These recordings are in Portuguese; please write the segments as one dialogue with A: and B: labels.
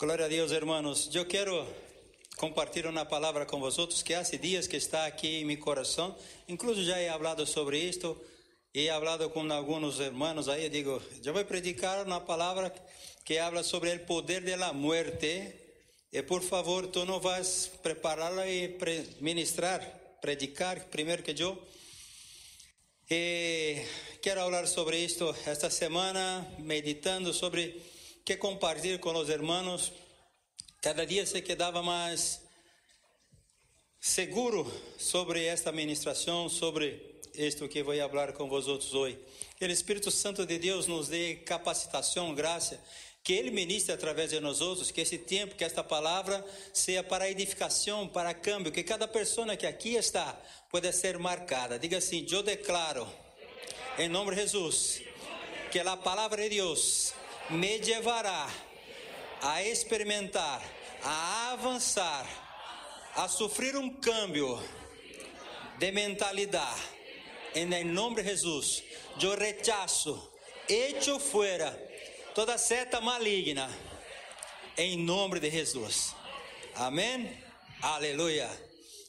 A: Glória a Deus, hermanos. Eu quero compartilhar uma palavra com vocês que há dias que está aqui em meu coração. Incluso já he hablado sobre isto. He hablado com alguns irmãos aí. Digo, eu vou predicar uma palavra que habla sobre o poder da muerte. E por favor, tu não vas prepará-la e ministrar, predicar primeiro que eu. E quero falar sobre isto esta semana, meditando sobre que compartilhar com os irmãos. Cada dia se quedava mais seguro sobre esta ministração, sobre isto que vou falar com vosotros hoje. Que o Espírito Santo de Deus nos dê capacitação, graça, que Ele ministre através de nós outros, que esse tempo, que esta palavra seja para edificação, para câmbio, que cada pessoa que aqui está pueda ser marcada. Diga assim: Eu declaro, em nome de Jesus, que a palavra de Deus me levará a experimentar, a avançar, a sofrer um câmbio de mentalidade. Em nome de Jesus, eu rechaço, echo fuera toda seta maligna. Em nome de Jesus. Amém? Aleluia.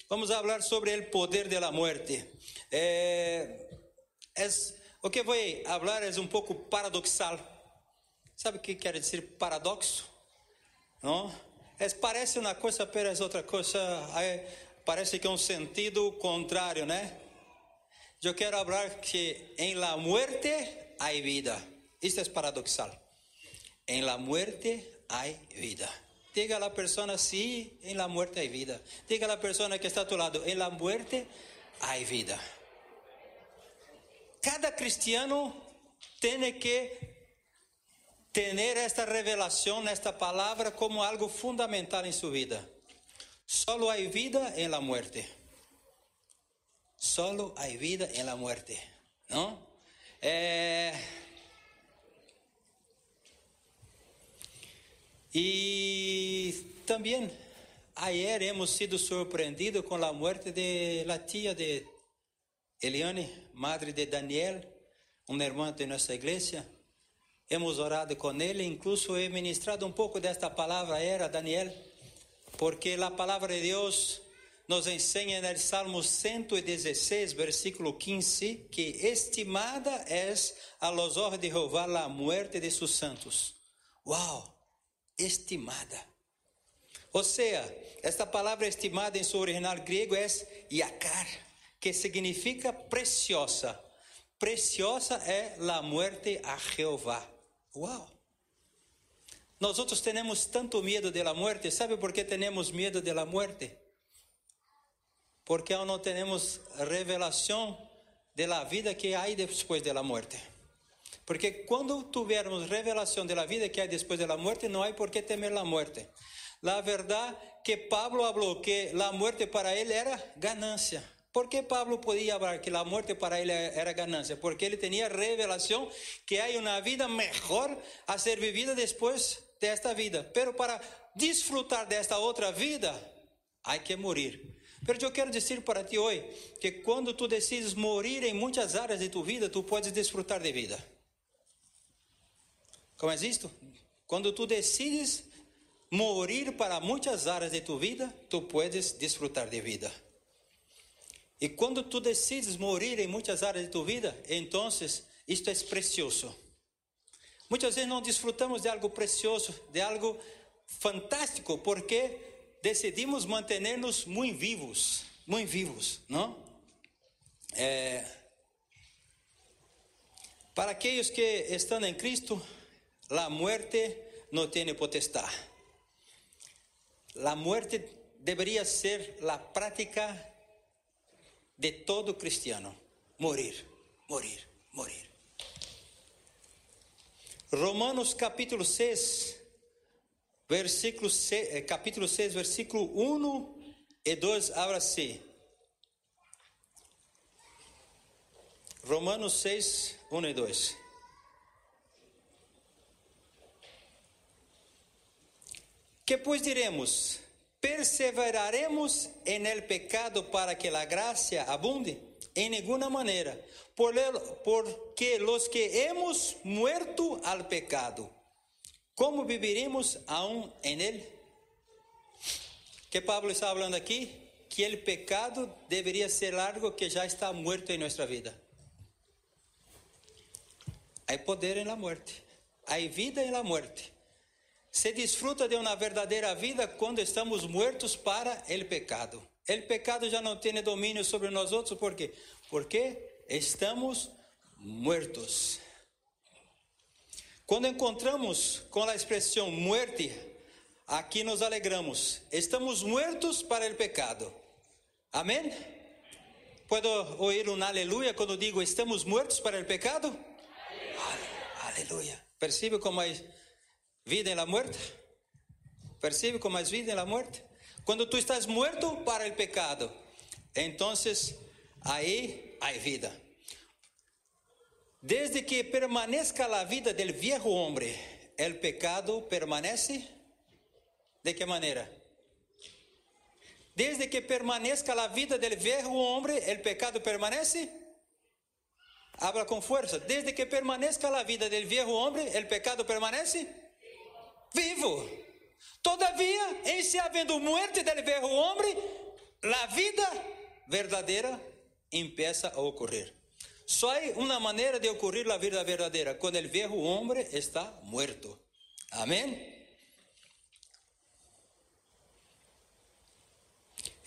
A: Vamos falar sobre o poder da morte. É, é, o que vou falar é um pouco paradoxal Sabe o que quer dizer paradoxo? Não? É, parece uma coisa, mas outra coisa. parece que é um sentido contrário, né? Eu quero falar que em la muerte há vida. Isto é paradoxal. Em la muerte há vida. Diga a la persona sí, em la muerte há vida. Diga a la persona que está a tu lado, em la muerte há vida. Cada cristiano tem que tener esta revelação, esta palavra como algo fundamental em sua vida. Solo há vida em la muerte. Solo há vida em la muerte. Não? É... E também ayer hemos sido surpreendidos com a morte de la tia de Eliane, madre de Daniel, uma irmã de nossa igreja. Hemos orado com ele, incluso he ministrado um pouco desta palavra era Daniel, porque a palavra de Deus nos ensina no Salmo 116, versículo 15, que estimada é a los de Jehová a muerte de sus santos. Uau! Estimada. Ou seja, esta palavra estimada em seu original grego é yakar, que significa preciosa. Preciosa é a muerte a Jeová. Uau! Nós outros temos tanto medo da morte, sabe por que temos medo da morte? Porque não temos revelação da vida que há depois da morte. Porque quando tivermos revelação da vida que há depois da morte, não há por que temer a morte. La verdade que Pablo falou que a morte para ele era ganância. Por que Pablo podia falar que a morte para ele era ganância? Porque ele tinha revelação que há uma vida melhor a ser vivida depois desta vida. Pero para desfrutar desta outra vida, há que morrer. Pero eu quero dizer para ti hoje que quando tu decides morrer em muitas áreas de tu vida, tu podes desfrutar de vida. Como é isto? Quando tu decides morrer para muitas áreas de tu vida, tu podes desfrutar de vida. E quando tu decides morrer em muitas áreas de tua vida, então isto é precioso. Muitas vezes não desfrutamos de algo precioso, de algo fantástico, porque decidimos manter-nos muito vivos, muito vivos, não? É, para aqueles que estão em Cristo, a morte não tem potestade. A morte deveria ser a prática de todo cristiano: morir, morir, morir. Romanos capítulo 6, versículo 6, eh, capítulo 6, versículo 1 e 2, abra assim. Romanos 6, 1 e 2. Que pois diremos? Perseveraremos en el pecado para que la gracia abunde? En ninguna manera, porque los que hemos muerto al pecado, ¿cómo viviremos aún en él? Que Pablo está hablando aquí que el pecado debería ser algo que ya está muerto en nuestra vida. Hay poder en la muerte, hay vida en la muerte. Se disfruta de uma verdadeira vida quando estamos muertos para o pecado. O pecado já não tem domínio sobre nós outros, por quê? Porque estamos muertos. Quando encontramos com a expressão muerte, aqui nos alegramos. Estamos muertos para o pecado. Amém? Puedo ouvir um aleluia quando digo estamos muertos para o pecado? Aleluia. Percebe como é vida en la muerte. ¿Percibe cómo es vida en la muerte? Cuando tú estás muerto para el pecado, entonces ahí hay vida. Desde que permanezca la vida del viejo hombre, el pecado permanece. ¿De qué manera? Desde que permanezca la vida del viejo hombre, el pecado permanece. Habla con fuerza. Desde que permanezca la vida del viejo hombre, el pecado permanece vivo. Todavia, em se havendo muerte del viejo homem, a vida verdadeira empieza a ocorrer. Só há uma maneira de ocorrer a vida verdadeira, quando o viejo homem está muerto. Amém?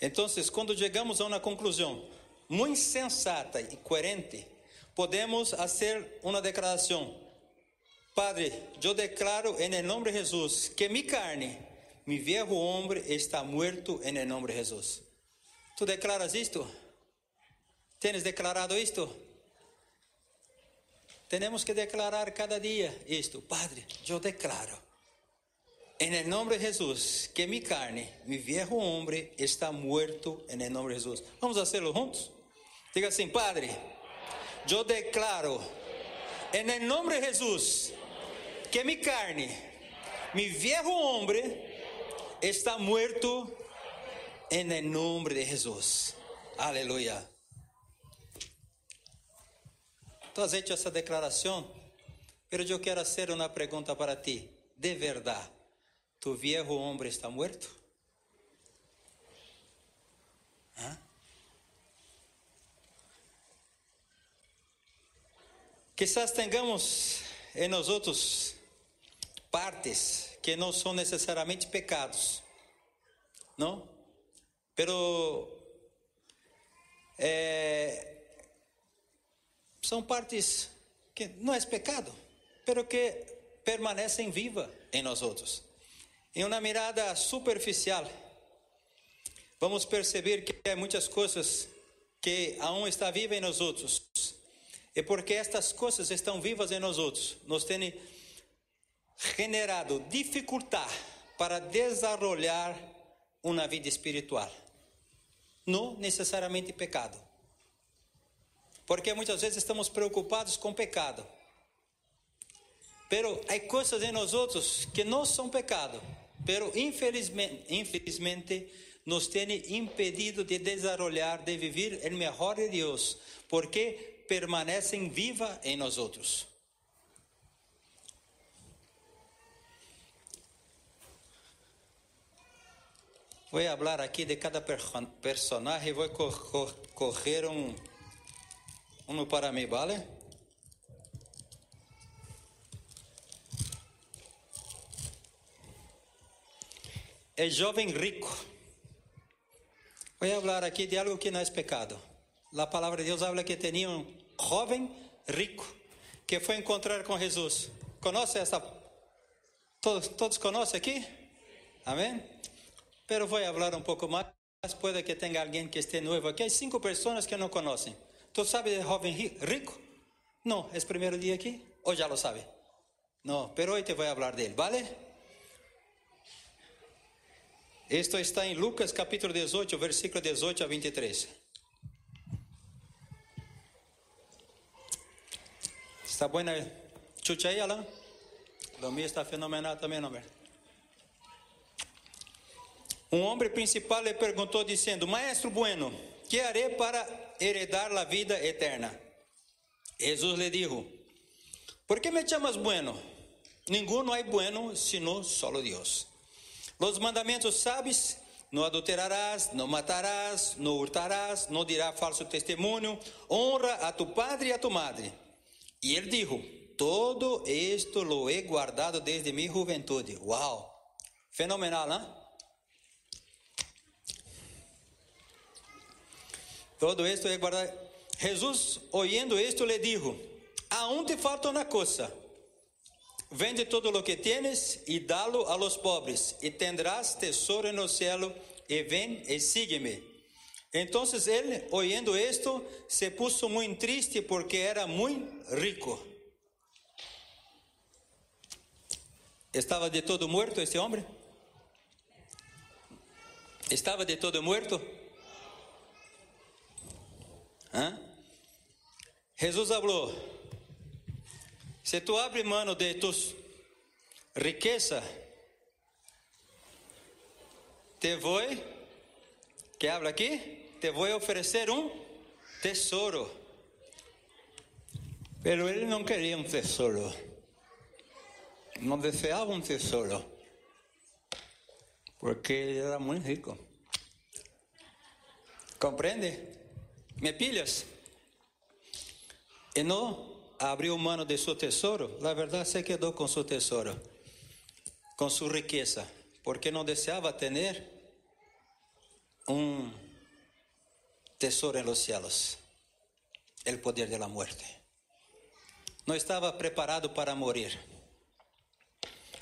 A: Então, quando chegamos a uma conclusão muito sensata e coerente, podemos fazer uma declaração Padre, eu declaro em nome de Jesus que mi carne, mi viejo hombre está muerto em nome de Jesus. Tu declaras isto? Tens declarado isto? Temos que declarar cada dia isto. Padre, eu declaro em nome de Jesus que mi carne, mi viejo hombre está muerto em nome de Jesus. Vamos fazê-lo juntos? Diga assim, Padre, eu declaro em nome de Jesus que mi carne, mi viejo hombre, está muerto en el nombre de Jesús. Aleluya. Tú has hecho esa declaración, pero yo quiero hacer una pregunta para ti. De verdad, ¿tu viejo hombre está muerto? ¿Ah? Quizás tengamos en nosotros partes que não são necessariamente pecados, não? Pero é, são partes que não é pecado, pero que permanecem viva em nós outros. Em uma mirada superficial, vamos perceber que há muitas coisas que aún está viva em nós outros. E porque estas coisas estão vivas em nós outros, nos tem generado dificultad para desarrollar uma vida espiritual. Não necessariamente pecado. Porque muitas vezes estamos preocupados com pecado. Pero há coisas em nós outros que não são pecado, pero infelizmente, infelizmente nos tem impedido de desarrollar, de viver o melhor de Deus, porque permanecem viva em nós outros. Vou falar aqui de cada personagem e vou correr um, um para mim, vale? É jovem rico. Vou falar aqui de algo que não é pecado. A palavra de Deus fala que tinha um jovem rico que foi encontrar com Jesus. Conhece essa? Todos, todos conhecem aqui? Amém? Pero voy a hablar un poco más. Puede que tenga alguien que esté nuevo. Aquí hay cinco personas que no conocen. ¿Tú sabes de joven rico? No, ¿es primer día aquí? ¿O ya lo sabe? No, pero hoy te voy a hablar de él, ¿vale? Esto está en Lucas capítulo 18, versículo 18 a 23. ¿Está buena chucha ahí, Alan? Lo mío está fenomenal también, hombre. Um homem principal lhe perguntou, dizendo: Maestro bueno, que haré para heredar a vida eterna? Jesus lhe dijo: ¿Por que me chamas bueno? Ninguno hay bueno sino solo Dios. Los mandamentos sabes, no adulterarás, no matarás, no hurtarás, no dirás falso testimonio, honra a tu padre y a tu madre. Y él dijo, todo esto lo he guardado desde mi juventud. Wow, fenomenal, ¿no? Todo esto he guardado. Jesús, oyendo esto, le dijo, aún te falta una cosa. Vende todo lo que tienes y dalo a los pobres, y tendrás tesoro en el cielo, y ven y sígueme. Entonces él, oyendo esto, se puso muy triste porque era muy rico. ¿Estaba de todo muerto este hombre? ¿Estaba de todo muerto? ¿Ah? Jesús habló, se tu abres mano de tus riqueza, te voy, que habla aqui? Te voy a oferecer um tesouro. Pero ele não queria um tesouro. Não deseava um tesouro. Porque ele era muito rico. Compreende? ¿Me pilhas? Não abriu mano de seu tesouro, na verdade se quedou com seu tesouro, com sua riqueza, porque não desejava ter um tesouro en los el poder de la muerte. Não estava preparado para morir.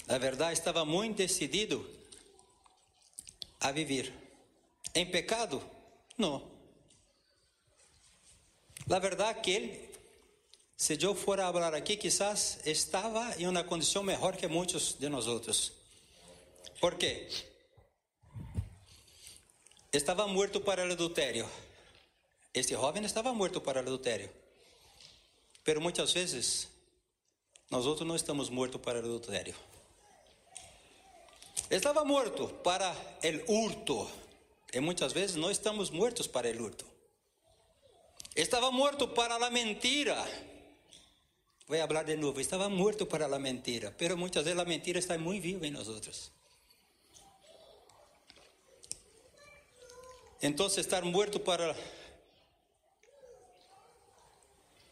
A: Na verdade, estava muito decidido a viver. Em pecado? Não. Na verdade, que ele se eu for a falar aqui, quizás estava em uma condição melhor que muitos de nós. Por quê? Estava morto para o adultério. Este jovem estava morto para o adultério. Pero muitas vezes, nós outros não estamos mortos para o adultério. Estava morto para o hurto. E muitas vezes não estamos mortos para o hurto. Estava morto para a mentira. Vou falar de novo. Estava morto para a mentira. Pero muitas vezes a mentira está muito viva nós outros. Então, estar morto para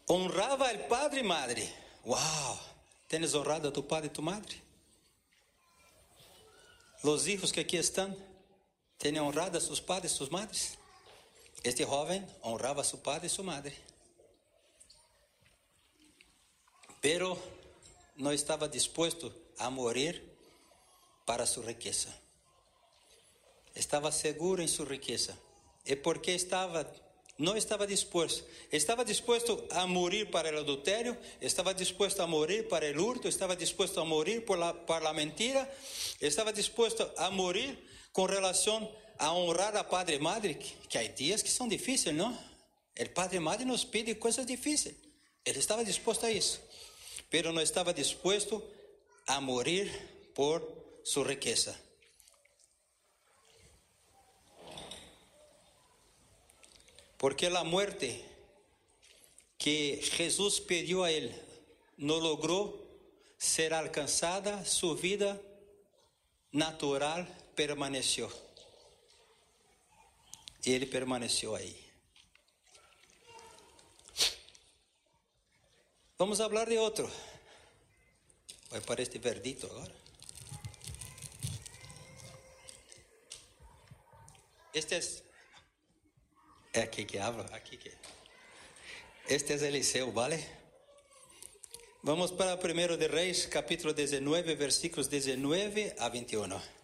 A: honrava al padre y madre. Wow, ¿tienes honrado a tu padre y tu madre? Los hijos que aquí están, ¿tienen honrado a sus padres y sus madres? Este joven honraba a su padre y su madre. Pero no estaba dispuesto a morir para su riqueza. Estava seguro em sua riqueza. E porque estava não estava disposto. Estava disposto a morrer para o adultério, estava disposto a morrer para o hurto, estava disposto a morrer por la, para a mentira, estava disposto a morrer com relação a honrar a padre madre, que há dias que são difíceis, não? O padre madre nos pede coisas difíceis. Ele estava disposto a isso, pero não estava disposto a morrer por sua riqueza. Porque a muerte que Jesus pediu a ele não logrou ser alcançada, sua vida natural permaneceu. E ele permaneceu aí. Vamos falar de outro. Vai para este verdito agora. Este é é aqui que habla, aqui que. Este é Eliseu, vale? Vamos para 1 de Reis, capítulo 19, versículos 19 a 21.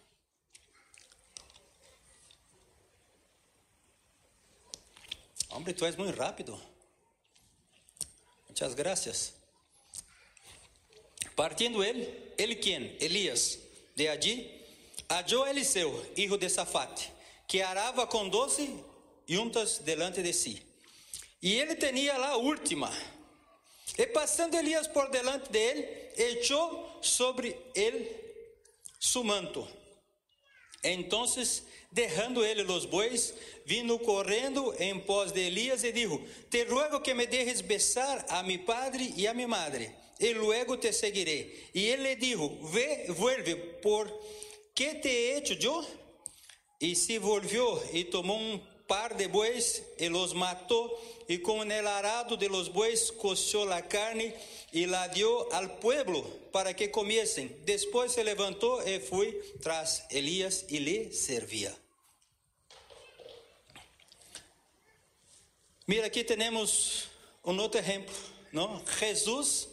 A: Hombre, tu és muito rápido. Muchas gracias. Partindo ele, ele quem? Elias, de allí, halló Eliseu, hijo de Safate, que arava com doze juntas delante de si. E ele tinha lá a última. E passando Elias por delante dele, echou sobre ele su manto. Entonces, derrando ele os bois, vindo correndo em pós de Elias e dijo: Te ruego que me dejes besar a mi padre e a mi madre. y luego te seguiré. Y él le dijo, ve, vuelve, ¿por qué te he hecho yo? Y se volvió y tomó un par de bueyes y los mató, y con el arado de los bueyes coció la carne y la dio al pueblo para que comiesen. Después se levantó y fue tras Elías y le servía. Mira, aqui temos um outro exemplo, não? Jesus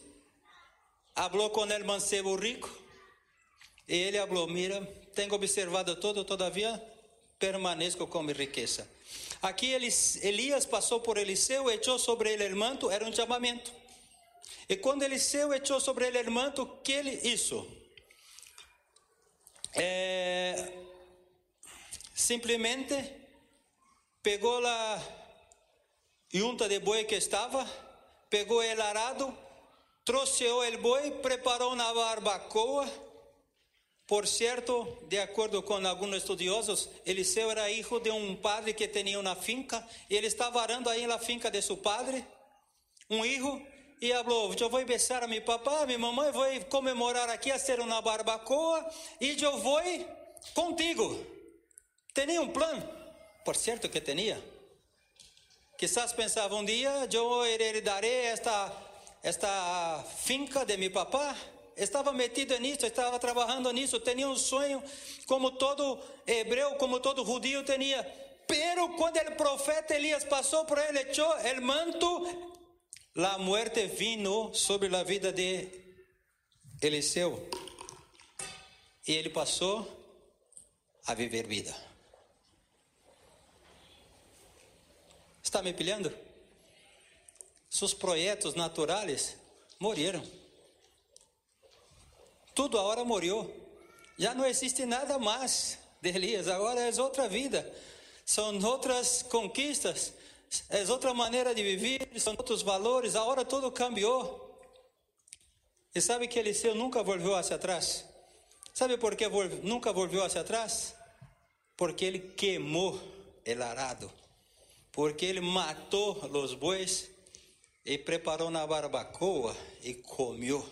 A: falou com o mancebo rico e ele falou: Mira, tenho observado todo, todavia permaneço com minha riqueza. Aqui Elias passou por Eliseu, echou sobre ele o manto, era um chamamento. E quando Eliseu echou sobre ele o manto, que ele hizo? É, simplesmente pegou a junta de boi que estava, pegou o arado, troceou o boi, preparou uma barbacoa. Por certo, de acordo com alguns estudiosos, Eliseu era filho de um padre que tinha uma finca, e ele estava arando aí na finca de seu padre, um filho, e falou: Eu vou besar a meu papá, minha mamãe, vou comemorar aqui a ser uma barbacoa, e eu vou contigo. Tinha um plano, por certo que tinha. Quizás pensava um dia, eu herdarei esta, esta finca de meu papá. Estava metido nisso, estava trabalhando nisso, tinha um sonho, como todo hebreu, como todo judío tinha. Pero quando o profeta Elias passou por ele, echou o manto, a muerte vino sobre a vida de Eliseu. E ele passou a viver vida. Está me pilhando? Seus projetos naturais morreram. Tudo agora morreu. Já não existe nada mais de Elias. Agora é outra vida. São outras conquistas. É outra maneira de viver. São outros valores. Agora tudo cambiou. E sabe que Eliseu nunca voltou hacia atrás? Sabe por que nunca voltou hacia atrás? Porque ele queimou o arado porque ele matou os bois e preparou na barbacoa e comeu.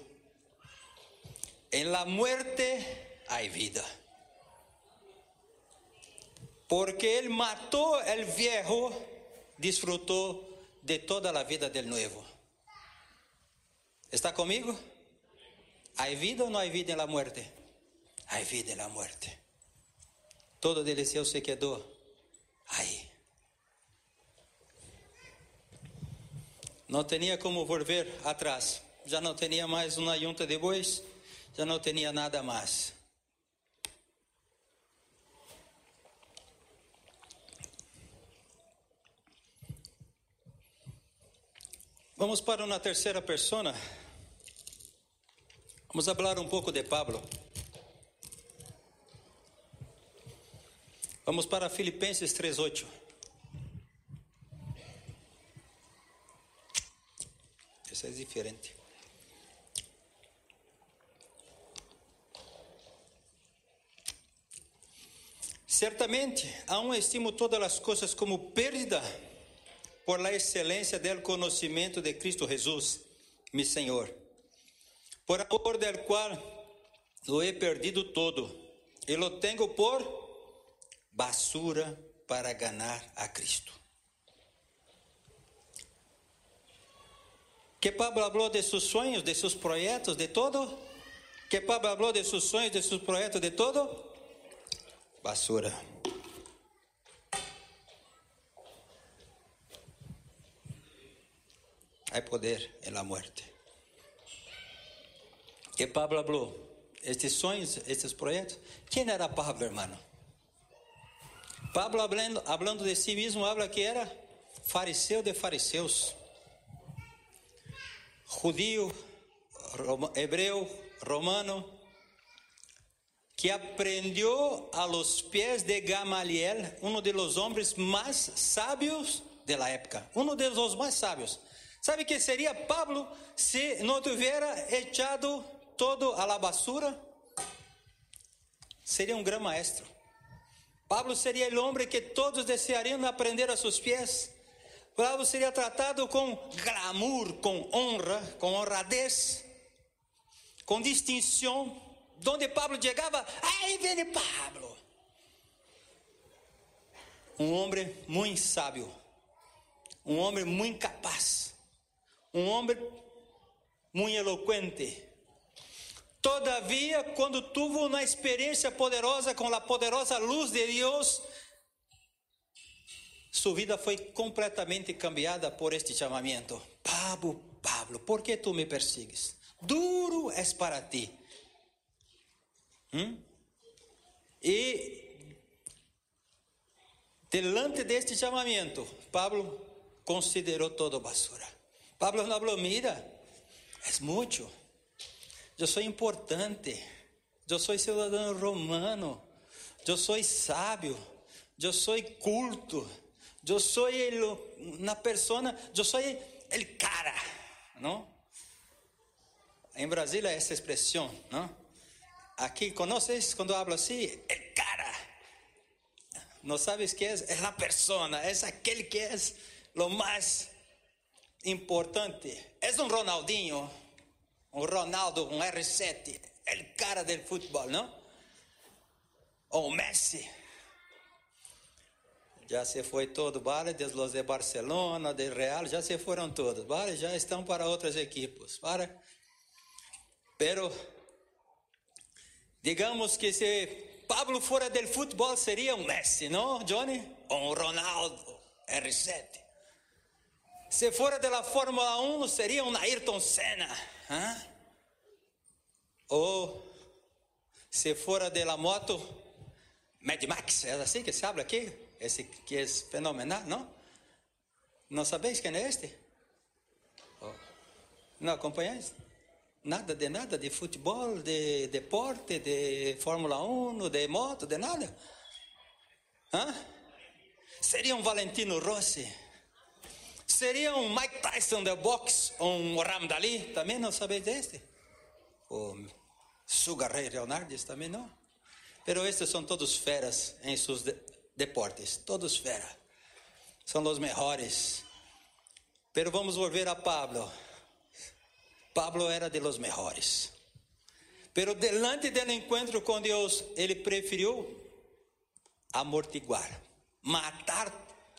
A: Em la muerte hay vida. Porque ele matou el viejo, disfrutou de toda a vida del nuevo. ¿Está comigo? ¿Hay vida ou não há vida em la muerte? Hay vida em la muerte. Todo delicioso se quedou aí. Não tinha como volver atrás. Já não tinha mais uma junta de bois, já não tinha nada mais. Vamos para uma terceira persona. Vamos falar um pouco de Pablo. Vamos para Filipenses 3:8. Essa é diferente. Certamente, aún estimo todas as coisas como pérdida por la excelência del conhecimento de Cristo Jesus, mi Senhor, por amor del qual lo he perdido todo e lo tengo por basura para ganar a Cristo. Que Pablo falou de seus sonhos, de seus projetos, de todo. Que Pablo falou de seus sonhos, de seus projetos, de todo. Basura. Há poder em la muerte. Que Pablo falou, estes sonhos, estes projetos. Quem era Pablo, hermano? Pablo, hablando, hablando de si mesmo, habla que era fariseu de fariseus judío, hebreo, romano, que aprendió a los pies de Gamaliel, los hombres más sabios de la época, uno de los más sabios. ¿Sabe que sería Pablo si no tuviera echado todo a la basura? Sería un gran maestro. Pablo seria o homem que todos desejariam aprender a seus pés. Pablo seria tratado com glamour, com honra, com honradez. com distinção, donde Pablo chegava, aí vem Pablo. Um homem muito sábio, um homem muito capaz, um homem muito eloquente. Todavia, quando tuvo uma experiência poderosa com a poderosa luz de Deus, sua vida foi completamente cambiada por este chamamento. Pablo, Pablo, por que tu me persigues? Duro é para ti. Hum? E delante deste chamamento, Pablo considerou todo basura. Pablo não falou: mira, é muito. Eu sou importante. Eu sou cidadão romano. Eu sou sábio. Eu sou culto. Eu sou uma pessoa. Eu sou el cara, não? Em Brasília essa expressão, não? Aqui, conheces quando hablo assim? El cara. Não sabes que é? É a persona, é aquele que é o mais importante. É um Ronaldinho, um Ronaldo, um R7, el cara del futebol, não? Ou Messi. Já se foi todo, vale, de los de Barcelona, de Real, já se foram todos, vale, já estão para outras equipes, para. Pero, digamos que se Pablo fora del futebol seria um Messi, não, Johnny? Ou um Ronaldo, R7. Se fora da Fórmula 1, seria um Ayrton Senna. Hein? Ou, se fora da moto, Mad Max, é assim que se habla aqui? esse que é fenomenal, não? Não sabeis quem é este? Oh. Não acompanhais? Nada de nada, de futebol, de deporte, de Fórmula 1, de moto, de nada? Hã? Seria um Valentino Rossi? Seria um Mike Tyson de boxe? Um Ramdali? Também não sabeis deste? O Sugar Ray Leonardes também não? Pero estes são todos feras em seus deportes, todos fera. São os melhores. Pero vamos volver a Pablo. Pablo era de los mejores. Pero delante del encuentro com Deus, ele preferiu amortiguar, matar,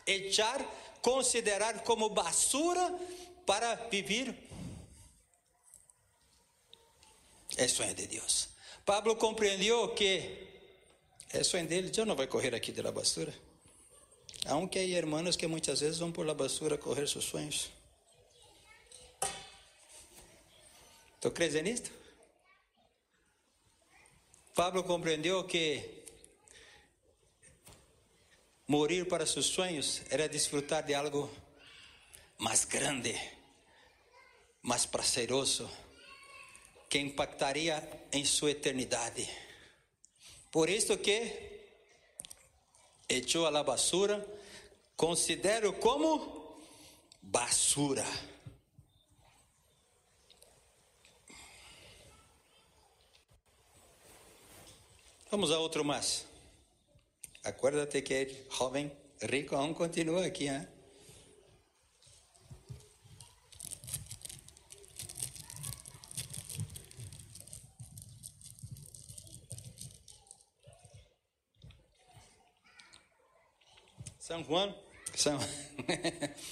A: echar, considerar como basura para viver. É de Deus. Pablo compreendeu que é sonho dele, eu não vou correr aqui de la basura. Aunque hay hermanos que muitas vezes vão por la basura correr seus sonhos. ¿Tú crees en? Pablo compreendeu que morir para seus sonhos era desfrutar de algo mais grande, mais prazeroso, que impactaria em sua eternidade. Por isso que echou a la basura, considero como basura. Vamos a outro mais. Acuérdate que el joven rico aún continua aqui, hein? San Juan, San,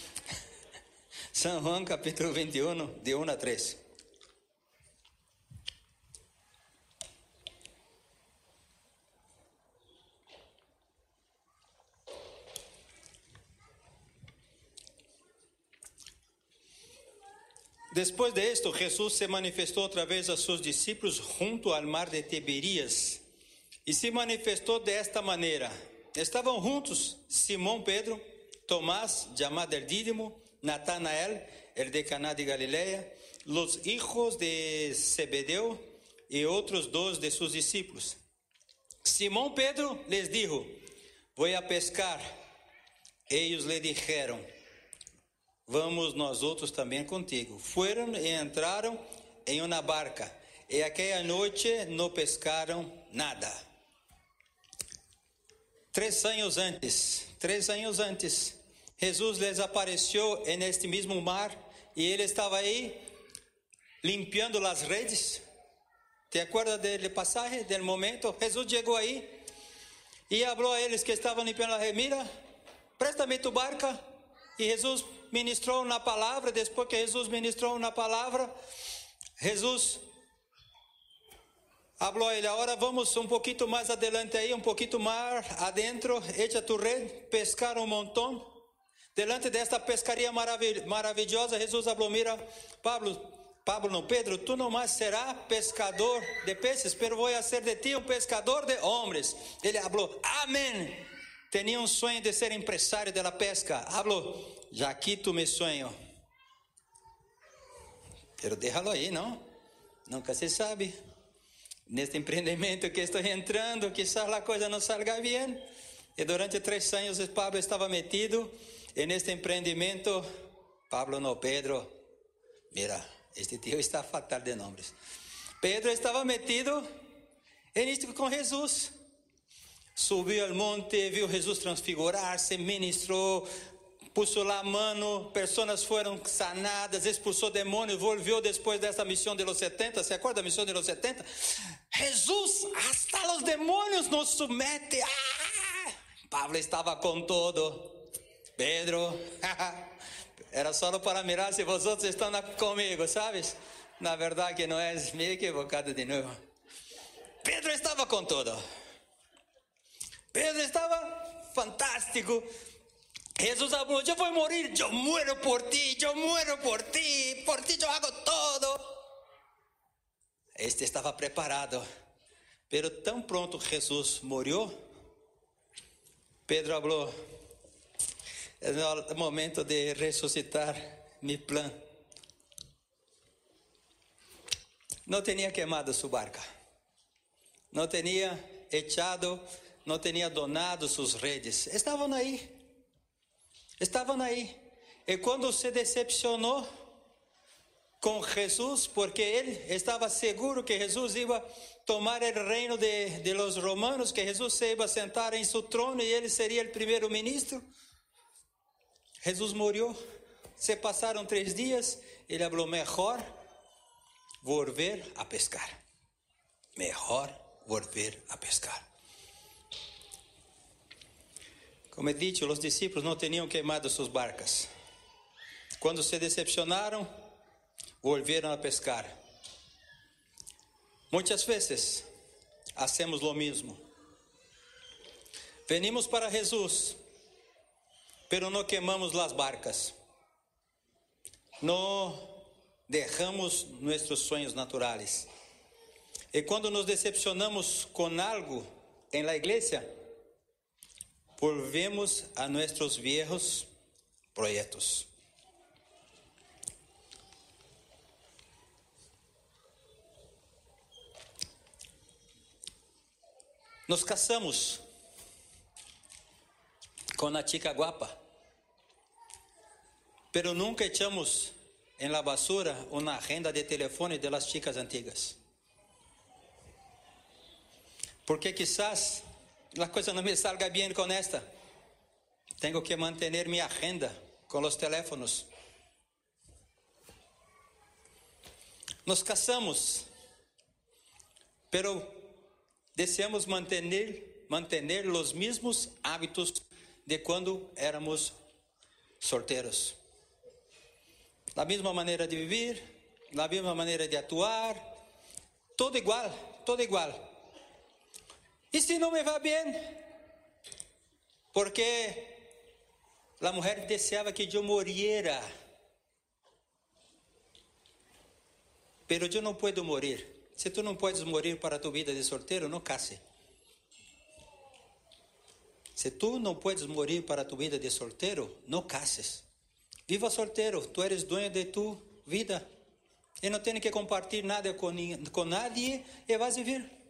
A: San Juan capítulo 21, de 1 a 3. Después de esto, Jesús se manifestó otra vez a sus discípulos junto al mar de Tiberías y se manifestó de esta manera. Estavam juntos Simão Pedro, Tomás, llamado Dídimo, Natanael, el de Caná de Galileia, los hijos de Zebedeu e outros dois de seus discípulos. Simão Pedro les dijo: Vou a pescar. Eles lhe dijeron: Vamos nós outros também contigo. Foram e entraram em uma barca, e aquela noite não pescaram nada. Três anos antes, três anos antes, Jesus lhes apareceu neste mesmo mar e ele estava aí limpando as redes, ¿Te acuerdas del pasaje, del momento? Jesús llegó ahí y habló a ellos que estaban limpiando la red. Mira, préstame tu barca. E Jesus ministrou uma palavra. Depois que Jesus ministrou uma palavra, Jesus falou a ele: Agora vamos um pouquinho mais adelante aí, um pouquinho mais adentro. Echa tu red, pescar um montão. Delante desta pescaria marav maravilhosa, Jesus falou: Mira, Pablo, Pablo não, Pedro, tu não mais serás pescador de peces, pero vou ser de ti um pescador de homens. Ele falou: Amém. Tinha um sonho de ser empresário da pesca. Falou: Já quito meu sonho. Pero déjalo aí, não? Nunca se sabe. Neste empreendimento que estou entrando, quizás a coisa não salga bem. E durante três anos Pablo estava metido neste empreendimento. Pablo não, Pedro. Mira, este tio está fatal de nomes. Pedro estava metido em isto com Jesus. Subiu ao monte, viu Jesus transfigurar-se, ministrou, lá a mano, pessoas foram sanadas, expulsou demônios, volviu depois dessa missão de los 70, se acorda da missão de los 70? Jesus, hasta os demônios nos submete. Ah! Pablo estava com todo. Pedro, era só para mirar se vocês estão comigo, sabes? Na verdade que não é, me equivocado de novo. Pedro estava com todo. Pedro estava fantástico. Jesus falou: Eu vou morrer, eu muero por ti, eu muero por ti, por ti eu hago todo. Este estava preparado, pero tão pronto Jesus morreu. Pedro falou: É o momento de ressuscitar meu plano. Não tinha queimado sua barca, não tinha echado não tinha donado suas redes. Estavam aí. Estavam aí. E quando se decepcionou com Jesus, porque ele estava seguro que Jesus ia tomar o reino de, de los romanos, que Jesus se ia sentar em seu trono e ele seria o primeiro ministro. Jesus morreu. Se passaram três dias, ele falou: melhor volver a pescar. Melhor volver a pescar. Como he dicho, os discípulos não tinham queimado suas barcas. Quando se decepcionaram, volveram a pescar. Muitas vezes, hacemos lo mesmo. Venimos para Jesus, pero não queimamos as barcas. Não derramos nossos sonhos naturais. E quando nos decepcionamos com algo em la igreja, volvemos a nuestros viejos proyectos. Nos casamos com a chica guapa, pero nunca echamos em la basura uma agenda de telefone de las chicas antigas. Porque quizás a coisa não me salga bem com esta. Tenho que manter minha agenda com os teléfonos. Nos casamos, pero deseamos manter, manter os mesmos hábitos de quando éramos solteiros. A mesma maneira de viver, a mesma maneira de atuar, tudo igual, tudo igual. E se não me vai bem? Porque a mulher desejava que eu morriera. Pero eu não posso morrer. Se tu não podes morrer para tu vida de solteiro, não case. Se tu não podes morrer para tu vida de solteiro, não cases. Viva solteiro, tu eres dono de tu vida. E não tem que compartilhar nada com, com nadie e vais viver.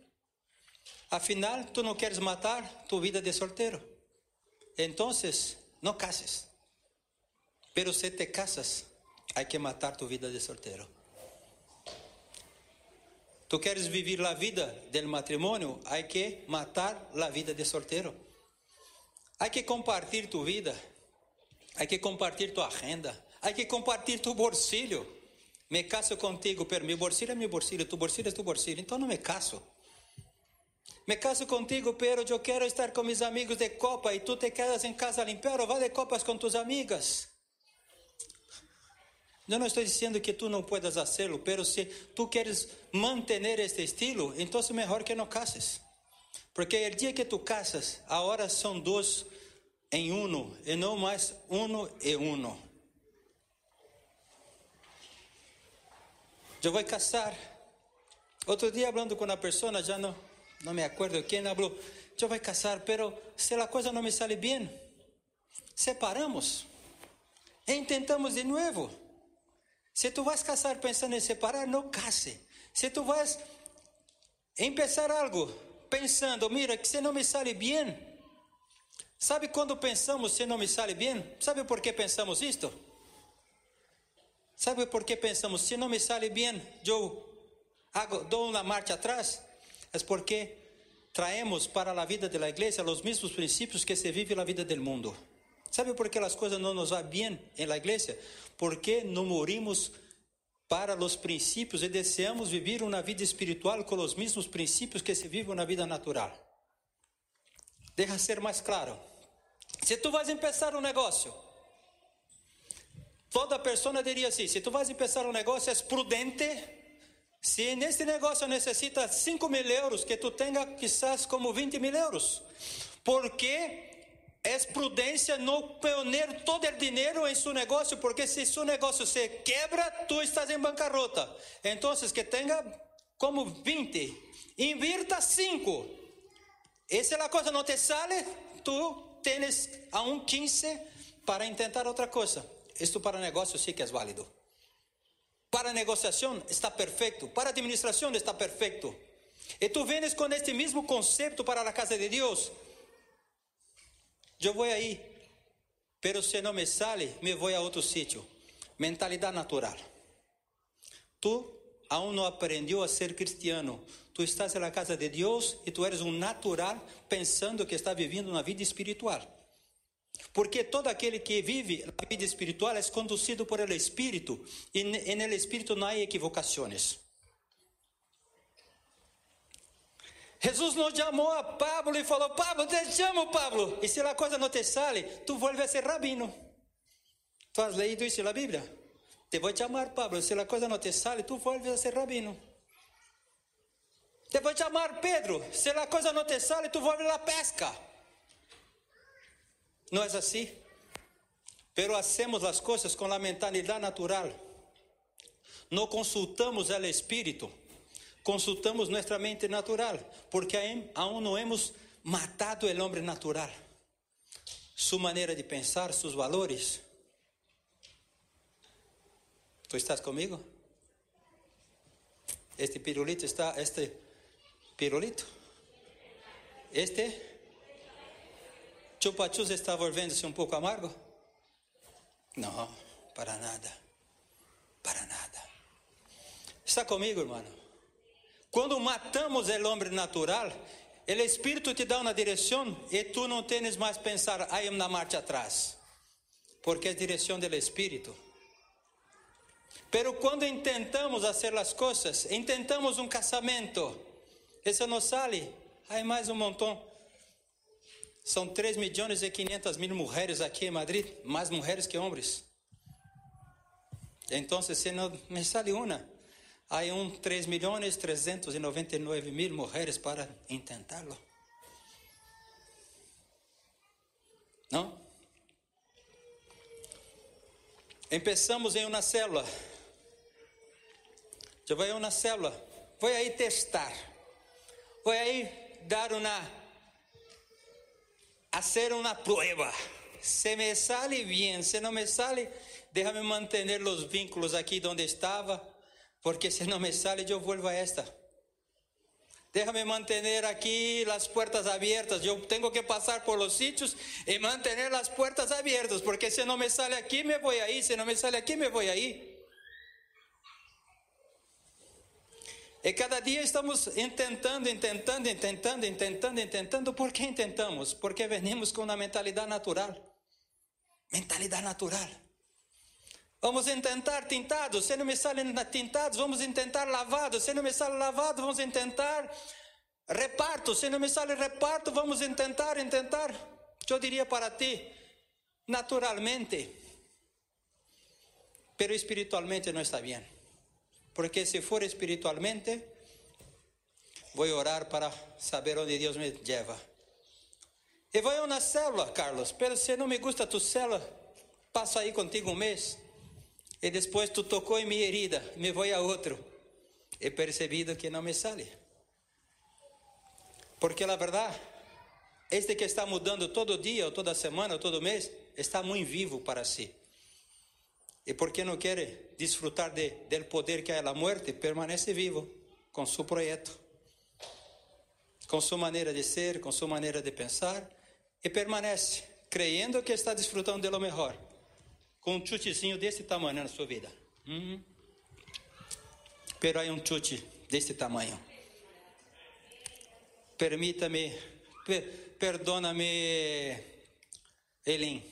A: Afinal, tu não queres matar tu vida de solteiro. Então, não cases. Pero se te casas, há que matar tu vida de solteiro. Tu queres viver a vida do matrimônio, há que matar a vida de solteiro. Há que compartilhar tu vida, há que compartilhar tua agenda, há que compartilhar tu bolsillo. Me caso contigo, pero mi bolsillo es mi bolsillo, tu bolsillo es tu bolsillo, então não me caso. Me caso contigo, pero eu quero estar com meus amigos de copa e tu te quedas em casa a limpar ou vai de copas com tus amigas. Eu não estou dizendo que tu não puedas hacerlo, pero se tu queres manter este estilo, então é melhor que não cases. Porque o dia que tu casas, agora são dois em uno, e não mais uno e uno. Eu vou casar. Outro dia, falando com uma pessoa, já não, não me acordo quem falou, eu vou casar, pero se a coisa não me sale bem, separamos e tentamos de novo. Se tu vas casar pensando em separar, não case. Se tu vas empezar algo pensando, mira, que se não me sale bem, sabe quando pensamos se não me sale bem? Sabe por que pensamos isto? Sabe por que pensamos, se não me sale bem, eu hago, dou uma marcha atrás? É porque traemos para a vida da igreja os mesmos princípios que se vive na vida do mundo. ¿Sabe por qué las cosas no nos van bien en la iglesia? Porque no morimos para los principios y deseamos vivir una vida espiritual con los mismos principios que se vive una vida natural. Deja ser mais claro. Se tu vas empezar um negócio, toda pessoa diria assim: se tu vas empezar um negócio, é prudente. Se neste negócio necessita 5 mil euros, que tu tenha quizás como 20 mil euros. Porque é prudência não poner todo o dinheiro em seu negócio, porque se seu negócio se quebra, tu estás em bancarrota. Então, que tenha como 20, invirta 5. E se a coisa não te sale, tu tens a um 15 para tentar outra coisa. Isto para negócio sim que é válido. Para negociação está perfeito. Para administração está perfeito. E tu vienes com este mesmo conceito para a casa de Deus. Eu vou aí, pero se não me sale, me vou a outro sítio. Mentalidade natural. Tu aún não aprendeu a ser cristiano. Tu estás na casa de Deus e tu eres um natural pensando que está vivendo uma vida espiritual. Porque todo aquele que vive a vida espiritual é conduzido por el Espírito e no Espírito não há equivocações. Jesus não chamou a Pablo e falou: Pablo, te chamo, Pablo. E se a coisa não te sale, tu vuelves a ser rabino. Tu has leído isso na Bíblia? Te vou chamar, Pablo. Se a coisa não te sale, tu vuelves a ser rabino. Te vou chamar, Pedro. Se a coisa não te sale, tu vuelves a pesca. Não é assim? Pero hacemos as coisas com a mentalidade natural. Não consultamos o Espírito consultamos nuestra mente natural, porque aún no hemos matado el hombre natural, su manera de pensar, sus valores. ¿Tú estás conmigo? Este pirulito está, este pirulito, este chupachus está volviéndose un poco amargo. No, para nada, para nada. ¿Está conmigo, hermano? Quando matamos o homem natural, o Espírito te dá uma direção e tu não tens mais pensar, aí na marcha atrás, porque é direção do Espírito. Pero quando intentamos fazer as coisas, intentamos um casamento, isso não sale, aí mais um montão. São 3 milhões e 500 mil mulheres aqui em Madrid, mais mulheres que homens. Então, se não me sale uma, Há um 3 milhões 399 mil mulheres para intentá-lo. Não? Empezamos em uma célula. Eu vou em uma célula. Vou aí testar. Vou aí dar uma. Hacer uma prova. Se me sale bem, se não me sale, déjame manter os vínculos aqui onde estava porque se não me sale eu vuelvo a esta. Déjame mantener aquí las puertas abiertas. Yo tengo que pasar por los sitios y mantener las puertas abiertas, porque si no me sale aquí, me voy ahí. Si no me sale aquí, me voy ahí. E cada dia estamos intentando, intentando, intentando, intentando, intentando. Por que intentamos? Porque venimos com uma mentalidade natural. Mentalidade natural. Vamos tentar tintados, se não me salem tintados, vamos tentar lavados, se não me sale lavado, vamos tentar reparto, se não me sale reparto, vamos tentar, tentar. Eu diria para ti, naturalmente, pero espiritualmente não está bem. Porque se for espiritualmente, vou orar para saber onde Deus me leva. E vou a uma célula, Carlos, pero se não me gusta tu célula, passo aí contigo um mês. E depois tu tocou em minha herida, me vou a outro. He percebido que não me sale. Porque a verdade, este que está mudando todo dia, ou toda semana, ou todo mês, está muito vivo para si. E porque não quer desfrutar de, del poder que é a morte, permanece vivo com seu projeto, com sua maneira de ser, com sua maneira de pensar, e permanece creyendo que está desfrutando de lo melhor com um chutezinho desse tamanho na sua vida. Hum. Pero aí um chute desse tamanho. Permita-me, per, perdona-me, Elin,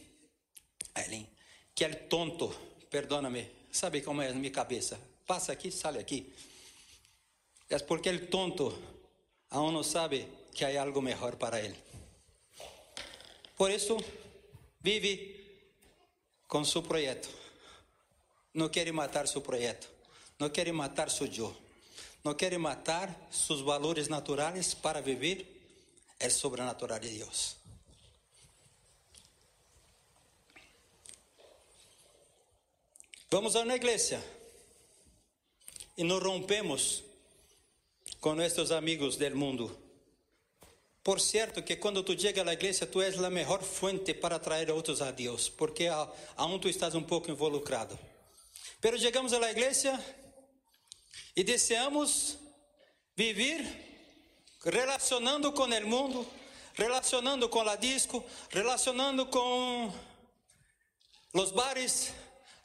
A: Elin, que é tonto, perdona-me, sabe como é na minha cabeça? Passa aqui, sale aqui. É porque ele tonto aún não sabe que há algo melhor para ele. Por isso, vive com seu projeto. Não querem matar seu projeto. Não querem matar seu eu. Não querem matar seus valores naturais para viver o sobrenatural de Deus. Vamos a uma igreja e nos rompemos com nossos amigos del mundo. Por certo que quando tu chegas a igreja tu és a melhor mejor fuente para atrair outros a Deus, porque aún tu estás um pouco involucrado. Pero chegamos a la igreja e deseamos vivir relacionando com o mundo, relacionando com a disco, relacionando com os bares,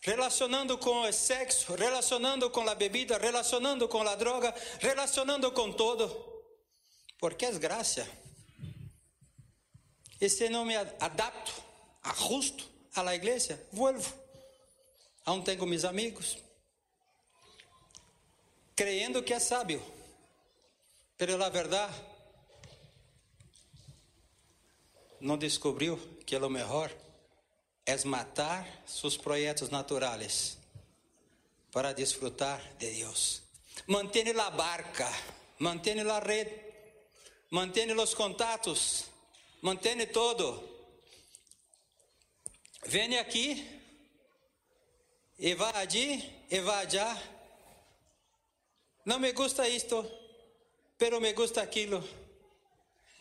A: relacionando com o sexo, relacionando com a bebida, relacionando com a droga, relacionando com todo, porque é graça. E se não me adapto, ajusto a la igreja, vuelvo. Aún tenho mis amigos, creyendo que é sábio, pero la verdad não descobriu que lo mejor é matar seus projetos naturais para desfrutar de Deus. Mantém a barca, mantém a rede, mantém os contatos mantém todo. Vem aqui, e e vai allá. Não me gusta isto, pero me gusta aquilo.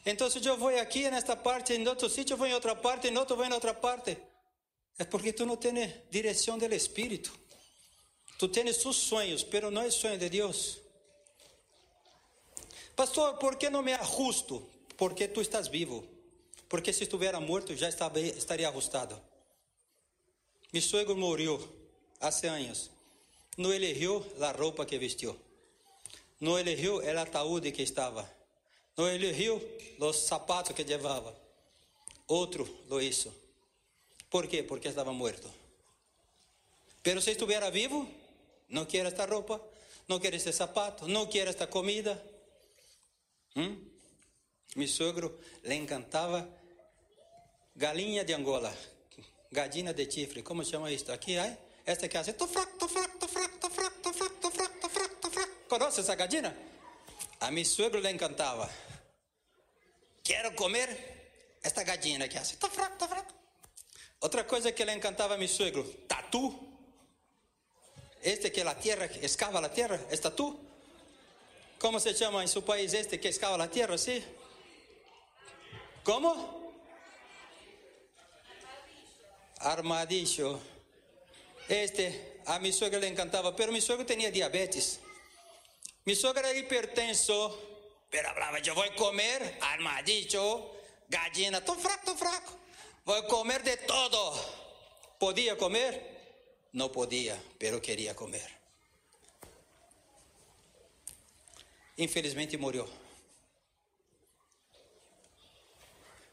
A: Então eu vou aqui nesta parte, em outro sítio vou em outra parte, em outro vou em outra parte. É porque tu não tens direção do Espírito. Tu tens seus sonhos, pero não é sonho de Deus. Pastor, por que não me ajusto? Porque tu estás vivo. Porque se estivesse morto, já estaria ajustado. Mi suegro morreu há anos. Não elegeu a roupa que vestiu. Não elegeu o ataúde que estava. Não elegeu os sapatos que levava. Outro lo hizo. ¿Por quê? Porque estava morto. Pero Se estivesse vivo, não quiere esta roupa, não quiere este zapato, não quiere esta comida. ¿Mm? Mi suegro le encantava galinha de Angola, gallina de chifre, Como se llama isto? Aqui esta que faz. tofrac, tofrac, tofrac, tofrac, tofrac, tofrac, tofrac, tofrac. ¿Conoce essa gallina? A mi suegro le encantava. Quero comer esta gallina que faz. tofrac, tofrac. Outra coisa que le encantava a mi suegro, tatu. Este que a terra que excava a terra, é tatu. Como se chama em su país este que excava a terra, sim? Como? Armadillo. Este, a mi suegra le encantaba, pero mi suegro tenía diabetes. Mi suegra era hipertenso, pero hablaba, yo voy a comer armadillo, gallina, tan fraco, tan fraco. Voy a comer de todo. ¿Podía comer? No podía, pero quería comer. Infelizmente murió.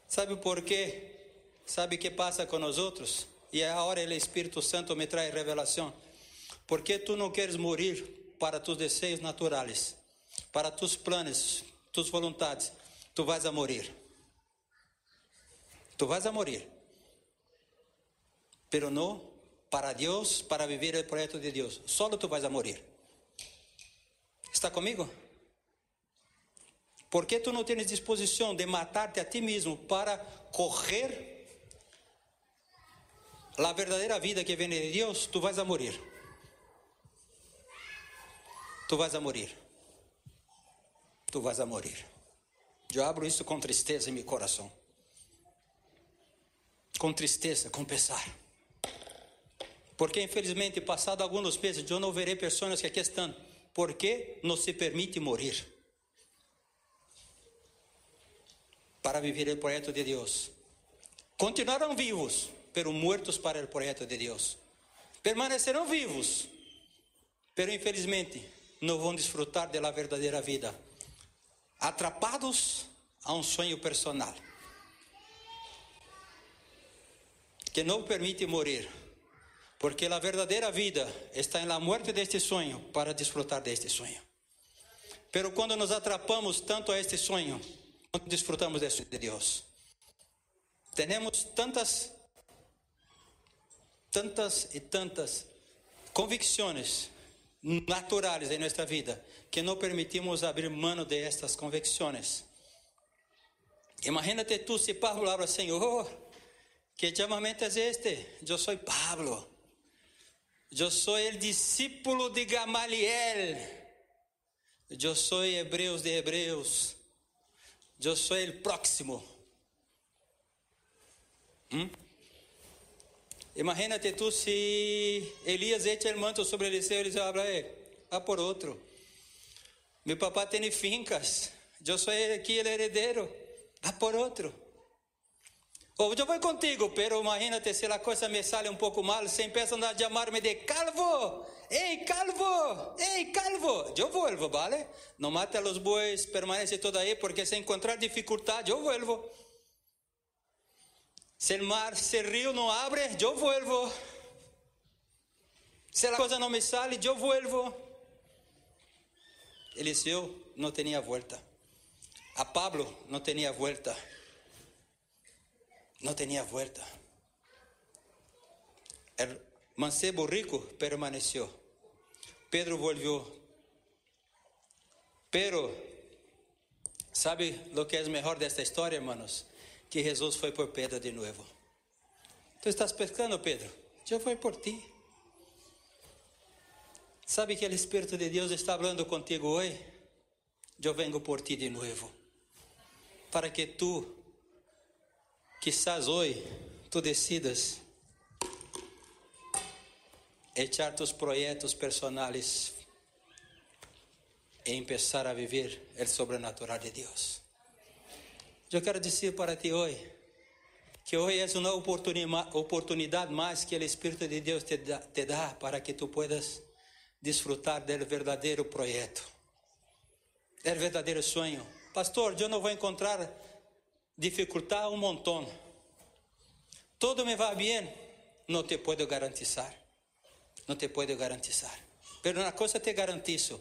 A: ¿Sabe por quê? Sabe o que passa com nós outros? e agora o Espírito Santo me traz revelação. Por que tu não queres morrer para tus desejos naturais, para tus planos, tus vontades? Tu vais a morrer. Tu vais a morrer. Pero não para Deus, para viver o projeto de Deus. Solo tu vais a morrer. Está comigo? Por tu não tens disposição de matar-te a ti mesmo para correr a verdadeira vida que vem de Deus? Tu vais a morrer. Tu vais a morrer. Tu vais a morrer. Eu abro isso com tristeza em meu coração. Com tristeza, com pesar. Porque infelizmente, passado alguns meses, eu não verei pessoas que aqui estão. Porque não se permite morrer. para viver o projeto de Deus. Continuarão vivos, pero muertos para o projeto de Deus. Permanecerão vivos, pero infelizmente não vão desfrutar da verdadeira vida. Atrapados a um sonho personal que não permite morrer, porque a verdadeira vida está na morte deste sonho para desfrutar deste sonho. Pero quando nos atrapamos tanto a este sonho, disfrutamos de Deus. Temos tantas, tantas e tantas convicções naturais em nossa vida que não permitimos abrir mão de estas convicções. Imagínate tu se Pablo habla, Senhor, que chamamento é este? Eu sou Pablo. Eu sou o discípulo de Gamaliel. Eu sou hebreus de hebreus. Eu sou o próximo. ¿Mm? Imagínate tú se Elias echa el manto sobre Eliseu habla, eh, va por outro. Meu papá tem fincas, eu sou aqui o heredero, va por outro. Eu vou contigo, pero imagínate se a coisa me sale um pouco mal, se empiezam a chamar-me de calvo. Ei, calvo! Ei, calvo! Eu volvo, vale? Não mate a los bois, permanece todo aí, porque se encontrar dificuldade, eu volvo. Se o mar, se o rio não abre, eu volvo. Se a coisa não me sale, eu volvo. Eliseu não tinha volta. A Pablo não tinha volta. Não tinha volta. O mancebo rico permaneceu. Pedro volvió. Pero, ¿sabe lo que es mejor de esta historia, hermanos? Que Jesús fue por Pedro de nuevo. Tú estás pescando, Pedro. Yo fui por ti. ¿Sabe que el Espíritu de Dios está hablando contigo hoy? Yo vengo por ti de nuevo. Para que tú, quizás hoy, tú decidas echar tus projetos personales e empezar a viver o sobrenatural de Deus. Eu quero dizer para ti hoje que hoje é uma oportunidade mais que o Espírito de Deus te dá, te para que tu puedas desfrutar do verdadeiro projeto, do verdadeiro sonho. Pastor, eu não vou encontrar dificuldade um montão. Todo me vai bem, não te puedo garantizar não te puedo garantizar. Pero uma coisa te garantizo,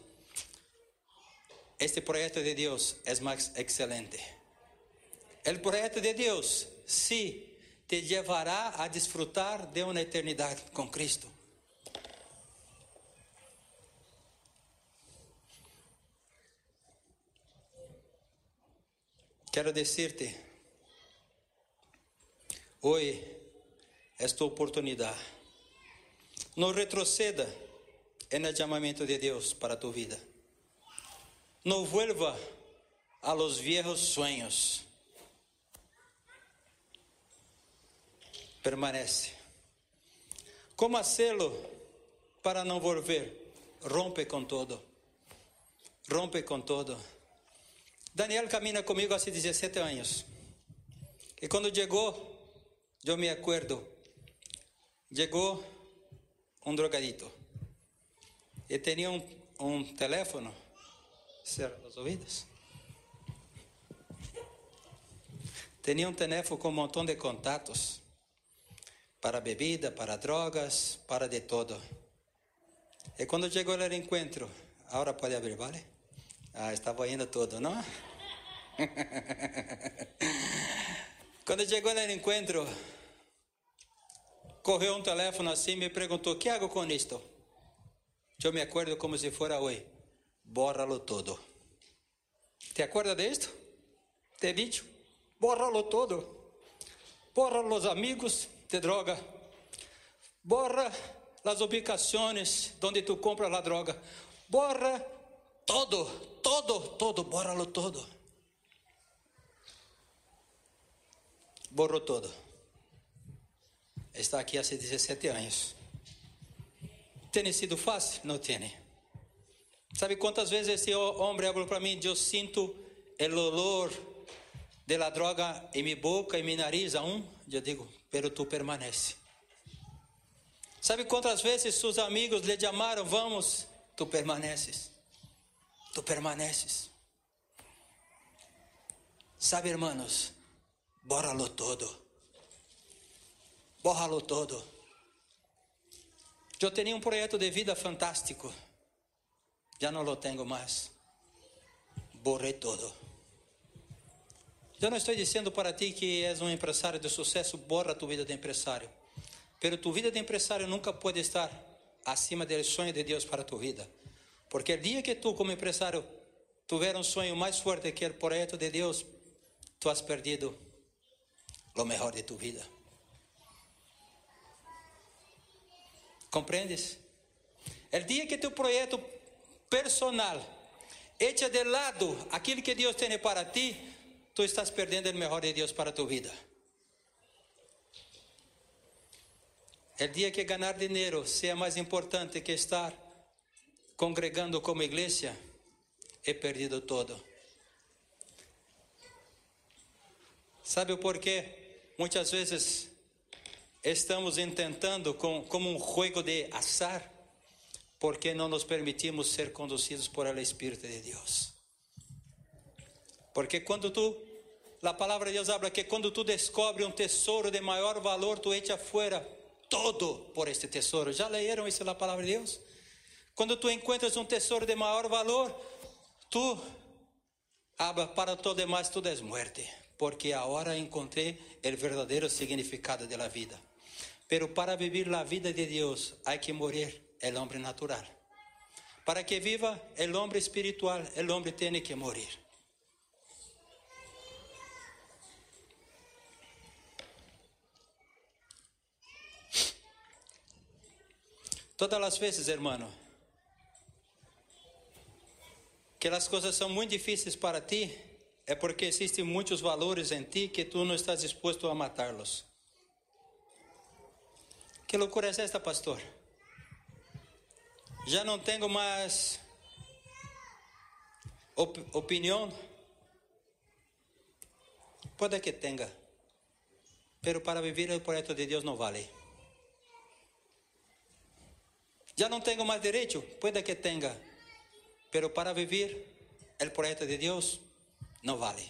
A: este projeto de Deus é mais excelente. O projeto de Deus, sim, te levará a desfrutar de uma eternidade com Cristo. Quero dizer-te, hoje, esta oportunidade não retroceda no chamamento de Deus para tu vida. Não vuelva a los viejos sueños. Permanece. Como hacerlo para não volver? Rompe com todo. Rompe com todo. Daniel camina comigo há 17 anos. E quando chegou, eu me acuerdo, chegou um drogadito. Ele tinha um, um teléfono. Cerra os ouvidos. Tinha um teléfono com um montão de contatos. para bebida, para drogas, para de todo. E quando chegou o encontro, agora pode abrir, vale? Ah, estava indo todo, não? quando chegou no encontro, correu um telefone assim e me perguntou: que hago com isto? Eu me acordo como se fora hoje. Bórralo todo. ¿Te acuerdas de esto? Te he dicho. Bórralo todo. Borra los amigos de droga. Borra las ubicaciones donde tú compras la droga. Borra todo, todo, todo, bórralo todo. Borrou todo. Está aqui há 17 anos. Tem sido fácil? Não tem. Sabe quantas vezes esse homem falou para mim? Eu sinto o olor de la droga em minha boca e meu nariz aún. Eu digo, pero tu permanece. Sabe quantas vezes seus amigos lhe chamaram? Vamos, tu permaneces. Tu permaneces. Sabe, irmãos, bórralo todo. Bórralo todo. Eu tinha um projeto de vida fantástico. Já não lo tenho mais. Borrei todo. Eu não estou dizendo para ti que és um empresário de sucesso, borra tu vida de empresário. Pero tu vida de empresário nunca pode estar acima do sonho de Deus para tu vida. Porque o dia que tu, como empresário, tiver um sonho mais forte que o projeto de Deus, tu has perdido o melhor de tu vida. Compreendes? O dia que teu projeto personal echa de lado aquilo que Deus tem para ti, tu estás perdendo o melhor de Deus para tu vida. O dia que ganhar dinheiro seja mais importante que estar congregando como igreja, he perdido todo. Sabe o porquê? Muitas vezes estamos intentando com, como um jogo de azar, porque não nos permitimos ser conduzidos por el Espírito de Deus. Porque quando tu, a palavra de Deus habla que quando tu descobre um tesouro de maior valor, tu echa fora todo por este tesouro. Já leram isso na palavra de Deus? Quando tu encontras um tesouro de maior valor, tu habla para todo demais, tu és muerte, porque agora encontrei o verdadeiro significado da vida. Pero para vivir a vida de Deus, há que morrer el hombre natural. Para que viva el hombre espiritual, el hombre tiene que morir. Todas las veces, hermano, que as coisas são muito difíceis para ti, é porque existem muitos valores em ti que tu não estás disposto a matá-los. Que loucura é esta, pastor? Já não tenho mais op opinião. Pode que tenha, pero para viver o projeto de Deus não vale. Já não tenho mais direito, pode que tenha, pero para viver o projeto de Deus não vale.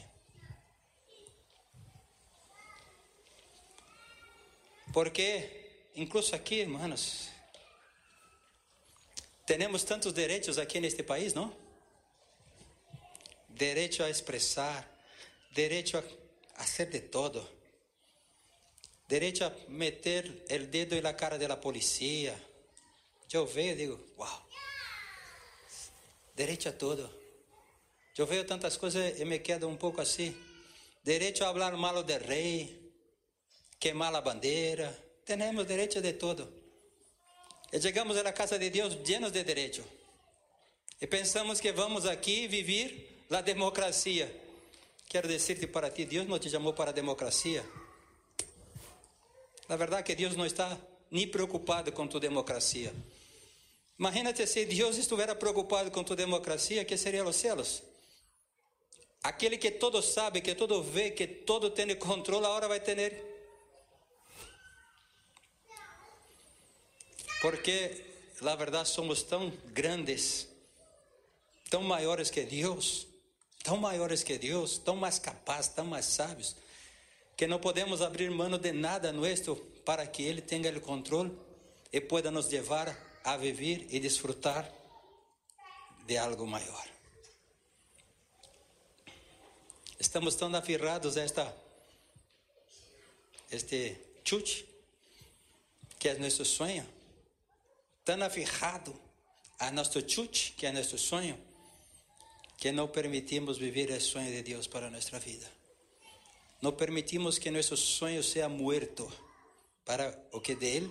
A: Porque, incluso aqui, hermanos, temos tantos direitos aqui neste país, não? Direito a expressar, direito a fazer de todo, direito a meter o dedo na cara da polícia. Eu vejo e digo, uau, direito a todo. Eu vejo tantas coisas e me quedo um pouco assim. Direito a falar mal do rei, queimar a bandeira. Temos direito de todo. E chegamos na casa de Deus llenos de direito. E pensamos que vamos aqui viver a democracia. Quero dizer-te para ti, Deus não te chamou para a democracia. Na verdade que Deus não está nem preocupado com tua democracia. Imagina-te se Deus estivesse preocupado com tua democracia, que seria os céus. Aquele que todo sabe, que todo vê, que todo tem controle, agora vai ter Porque, na verdade, somos tão grandes, tão maiores que Deus, tão maiores que Deus, tão mais capazes, tão mais sábios, que não podemos abrir mão de nada nosso para que Ele tenha o controle e pueda nos levar a viver e desfrutar de algo maior. Estamos tão aferrados a esta, este chute, que é nosso sonho, tão aferrado a nosso chute, que é nosso sonho, que não permitimos viver o sonho de Deus para nossa vida. Não permitimos que nosso sonho seja muerto para o que dele,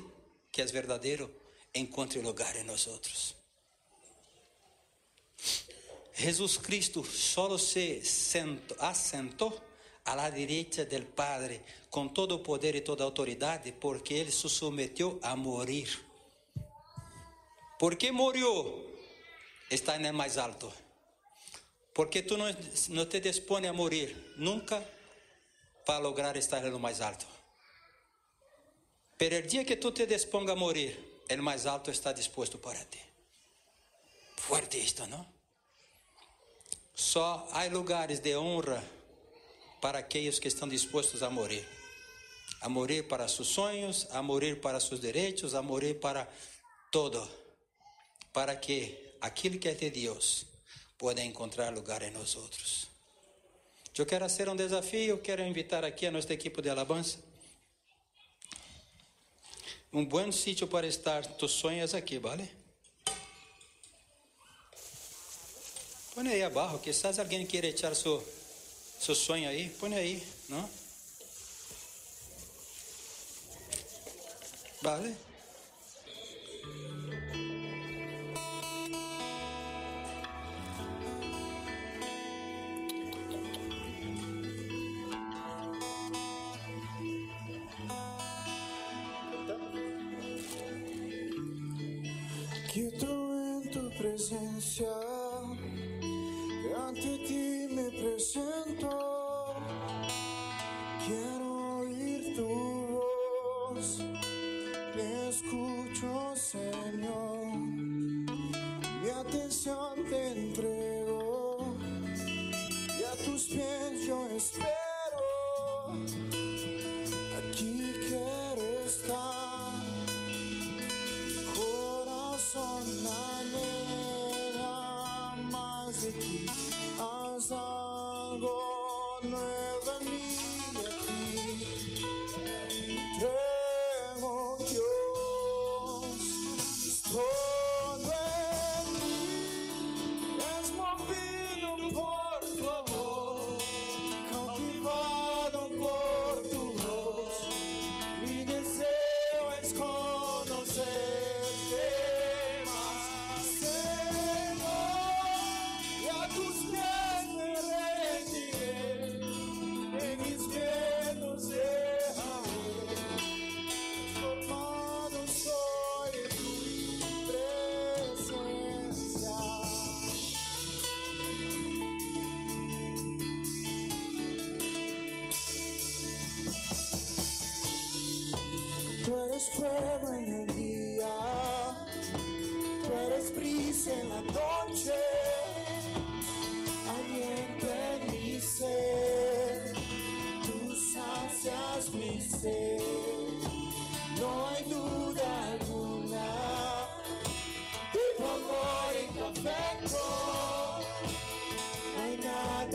A: que é verdadeiro, encontre lugar em nós outros. Jesus Cristo solo se assentou à la direita del Padre com todo o poder e toda autoridade, porque ele se submeteu a morir. ¿Por que morreu? Está no mais alto. Porque tu não, não te dispõe a morir nunca para lograr estar no mais alto. Pero el dia que tu te disponga a morir, el mais alto está disposto para ti. Fuerte isto, não? Só há lugares de honra para aqueles que estão dispostos a morrer. A morrer para seus sonhos, a morrer para seus direitos, a morrer para todo. Para que aquilo que é de Deus possa encontrar lugar em nós outros. Eu quero fazer um desafio, quero invitar aqui a nossa equipe de alabança. Um bom sítio para estar, tus sonhos aqui, vale? Põe aí abaixo, que se alguém queira echar seu, seu sonho aí, põe aí, não? Vale?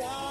B: Hay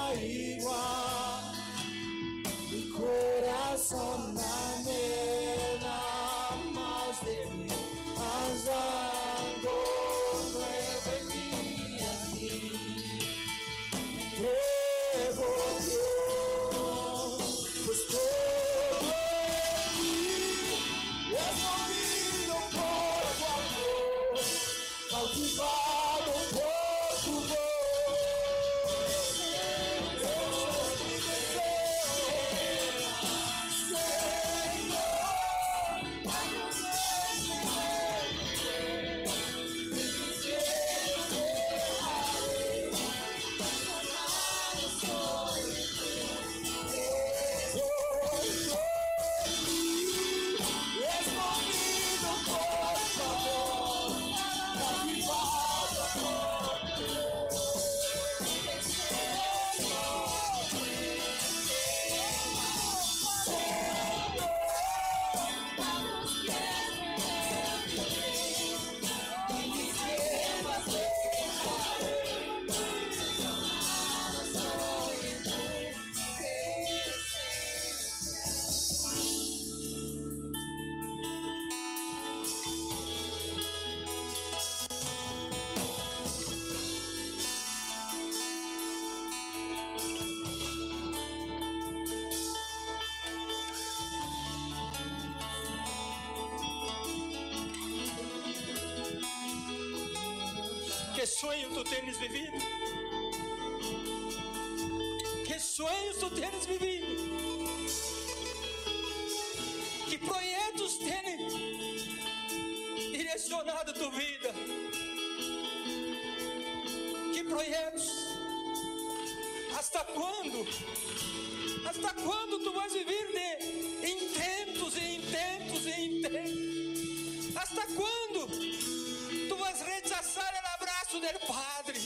A: abraço do Padre?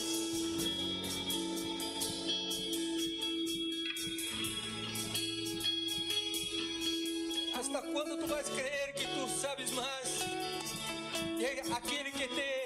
A: Hasta quando tu vais crer que tu sabes mais? E aquele que te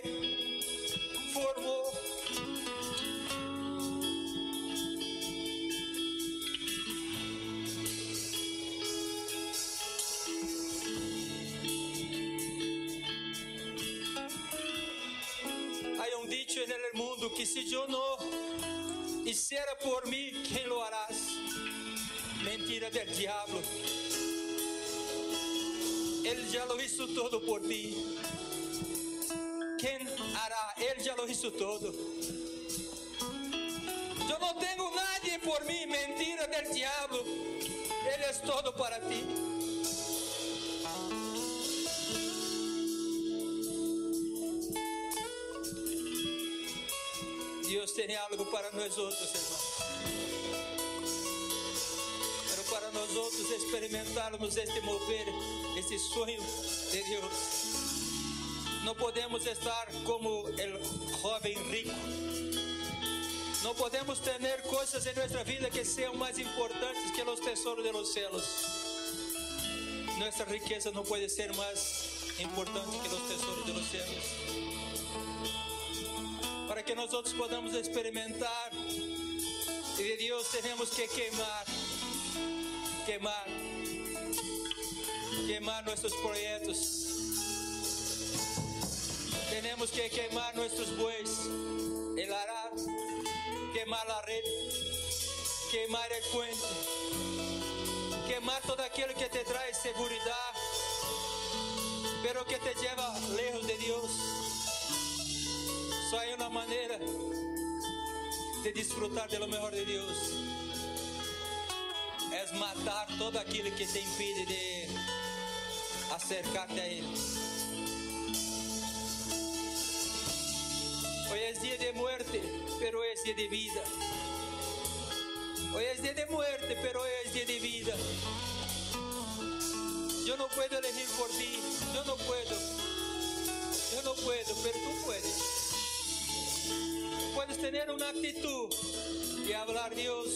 A: por mí, ¿quién lo harás? Mentira del diablo. Él ya lo hizo todo por ti. ¿Quién hará? Él ya lo hizo todo. Yo no tengo nadie por mí, mentira del diablo. Él es todo para ti. Para nós outros, irmãos. Pero para nós outros experimentarmos este mover, este sonho de Deus. Não podemos estar como o jovem rico. Não podemos ter coisas em nossa vida que sejam mais importantes que os tesouros de los cielos. Nossa riqueza não pode ser mais importante que os tesouros de los para que nós outros podamos experimentar. E de Deus temos que queimar, queimar, queimar nossos projetos. Temos que queimar nossos bois, el arar, queimar a rede, queimar o puente, queimar todo aquilo que te traz segurança, pero que te lleva lejos de Deus. Só hay uma maneira de disfrutar de lo mejor de Deus. É matar todo aquilo que te impide de acercar-te a Ele. Hoy es dia de muerte, pero es dia de vida. Hoy es dia de muerte, pero hoy es dia de vida. Yo no puedo elegir por ti, yo no puedo. Yo no puedo, pero tú puedes. Tener una actitud y hablar Dios.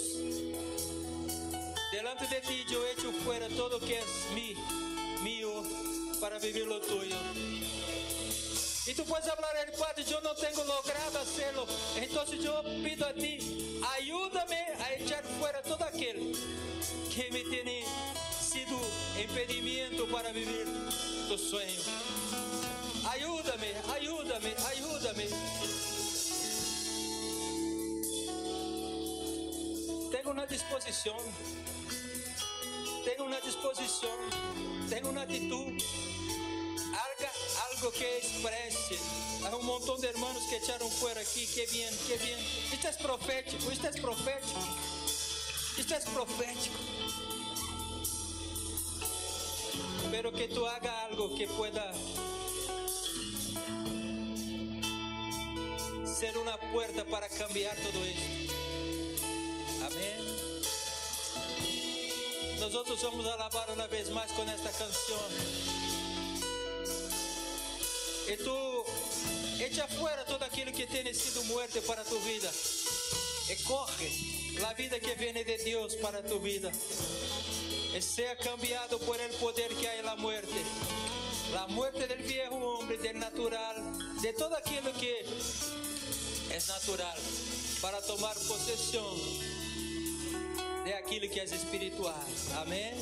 A: Delante de ti yo echo fuera todo que es mí, mío, para vivir lo tuyo. Y tú puedes hablar al Padre, yo no tengo logrado hacerlo. Entonces yo pido a ti, ayúdame a echar fuera todo aquel que me tiene sido impedimento para vivir tu sueño. Ayúdame, ayúdame, ayúdame. Tenga una disposición. Tenga una disposición. Tenga una actitud. Haga algo que exprese. Hay un montón de hermanos que echaron fuera aquí. Qué bien, qué bien. Esto es profético, esto es profético. Esto es profético. Pero que tú hagas algo que pueda ser una puerta para cambiar todo esto. Nós vamos alabar uma vez mais com esta canção. E tu echa fora todo aquilo que tem sido muerte para tu vida. E corre a vida que vem de Deus para tu vida. E seja cambiado por el poder que há na muerte. La muerte del viejo hombre, del natural, de todo aquilo que é natural, para tomar possessão de aquilo que é espiritual. Amém?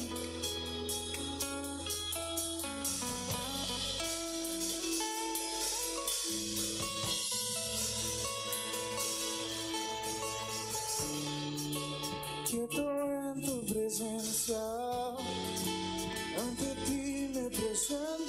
B: Quieto en tu presencia, ante ti me presento.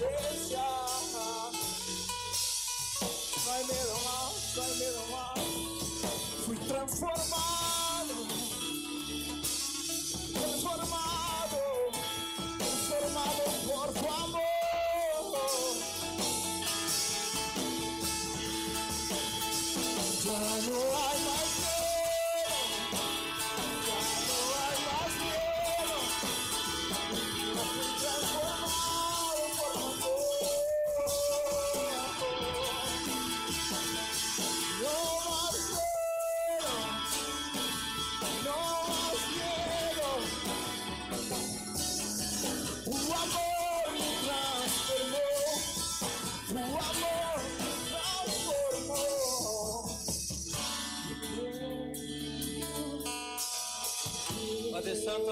B: No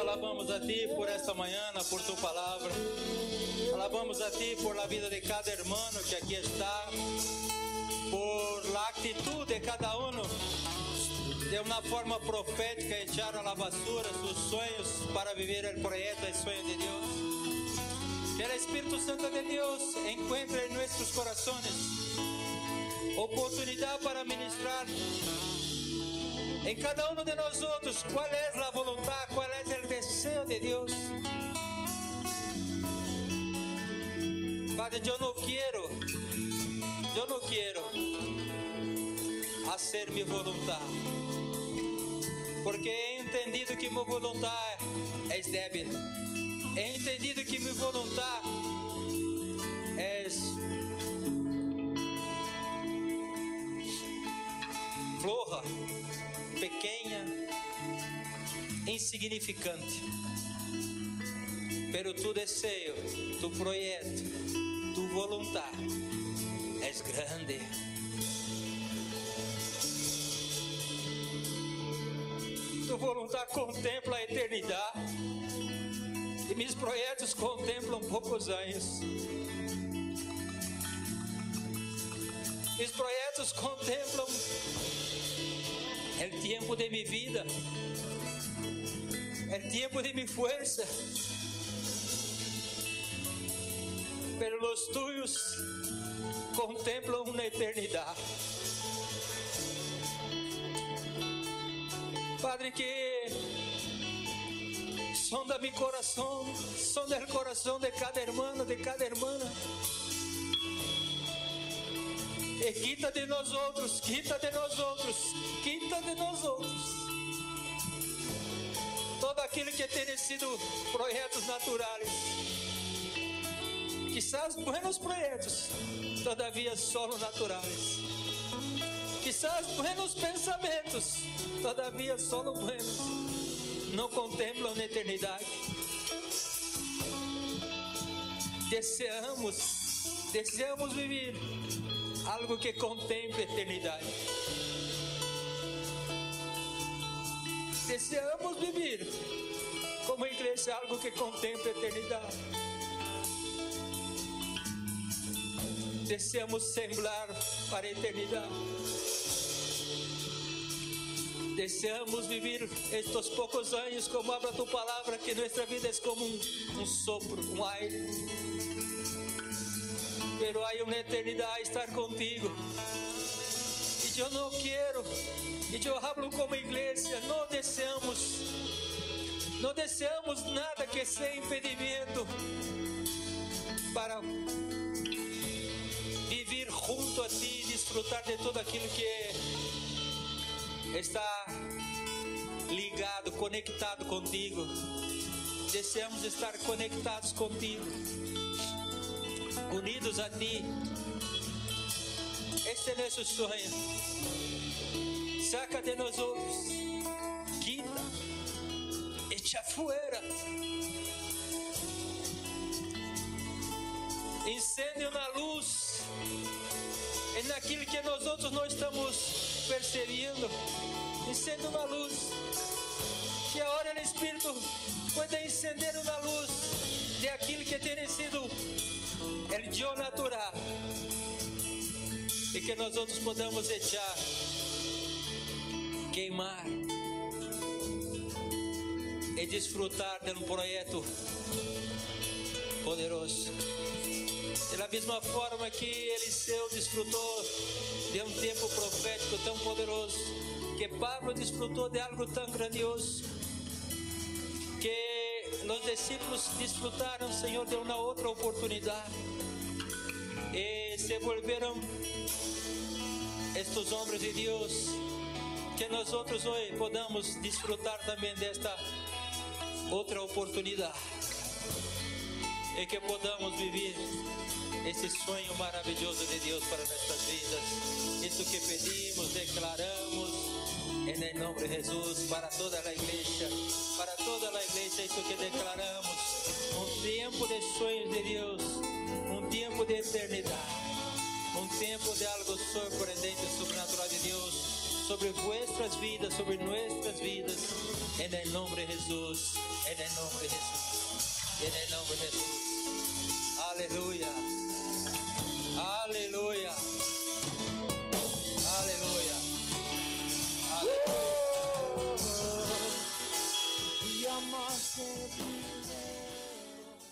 A: Alabamos a Ti por esta manhã, por Tu palavra. Alabamos a Ti por la vida de cada hermano que aqui está, por la actitud de cada uno de uma forma profética echaram a la basura seus sonhos para viver o projeto e sonho de Deus. Que o Espírito Santo de Deus encontre em nossos corações oportunidade para ministrar em cada um de nós outros qual é a vontade, qual o desejo de Deus. Padre, eu não quero, eu não quero fazer minha vontade, porque he entendido que minha vontade é débil, he entendido que minha vontade é floja pequena, insignificante. Pero tu desejo, tu projeto, tu vontade é grande. Tu vontade contempla a eternidade e meus projetos contemplam poucos anos. Meus projetos contemplam el tiempo de mi vida, el tiempo de mi fuerza. Pero los tuyos contemplan una eternidad. Padre, que sonda mi corazón, sonda el corazón de cada hermano, de cada hermana. E quita de nós outros, quita de nós outros, quita de nós. Aquilo que tem sido projetos naturais. Quizás buenos projetos, todavia solo naturais. Quizás buenos pensamentos, todavia solo buenos. Não contemplam a eternidade. Desejamos, desejamos viver algo que contemple eternidade. Desejamos viver como igreja algo que contemple eternidade. Desejamos sembrar para a eternidade. Desejamos viver estes poucos anos como habla tu palavra, que nossa vida é como um, um sopro, um aire pero há uma eternidade estar contigo. E eu não quero, e eu hablo como igreja, não desejamos, não desejamos nada que seja impedimento para viver junto a ti desfrutar de tudo aquilo que está ligado, conectado contigo. Desejamos estar conectados contigo unidos a ti. Este é nosso sonho. Saca de nós outros, fuera. Incêndio na luz, é naquilo que nós outros não estamos percebendo. Incêndio na luz, que a hora o Espírito pode incender na luz de aquilo que tem sido el Dio natural. E que nós outros podamos echar, queimar e desfrutar de um projeto poderoso. Da mesma forma que Eliseu desfrutou de um tempo profético tão poderoso, que Pablo desfrutou de algo tão grandioso, que os discípulos desfrutaram, Senhor, de uma outra oportunidade e se volveram estes homens de Deus, que nós outros hoje podamos desfrutar também desta outra oportunidade e que podamos viver esse sonho maravilhoso de Deus para nossas vidas. Isso que pedimos, declaramos em nome de Jesus para toda a igreja, para toda a igreja, isso que declaramos, um tempo de sonhos de Deus tempo de eternidade, um tempo de algo surpreendente, sobrenatural de Deus sobre vuestras vidas, sobre nuestras vidas, en el nombre de Jesús, en el nombre de Jesús, en el nombre de Jesús. Aleluya, aleluya, aleluya. aleluya.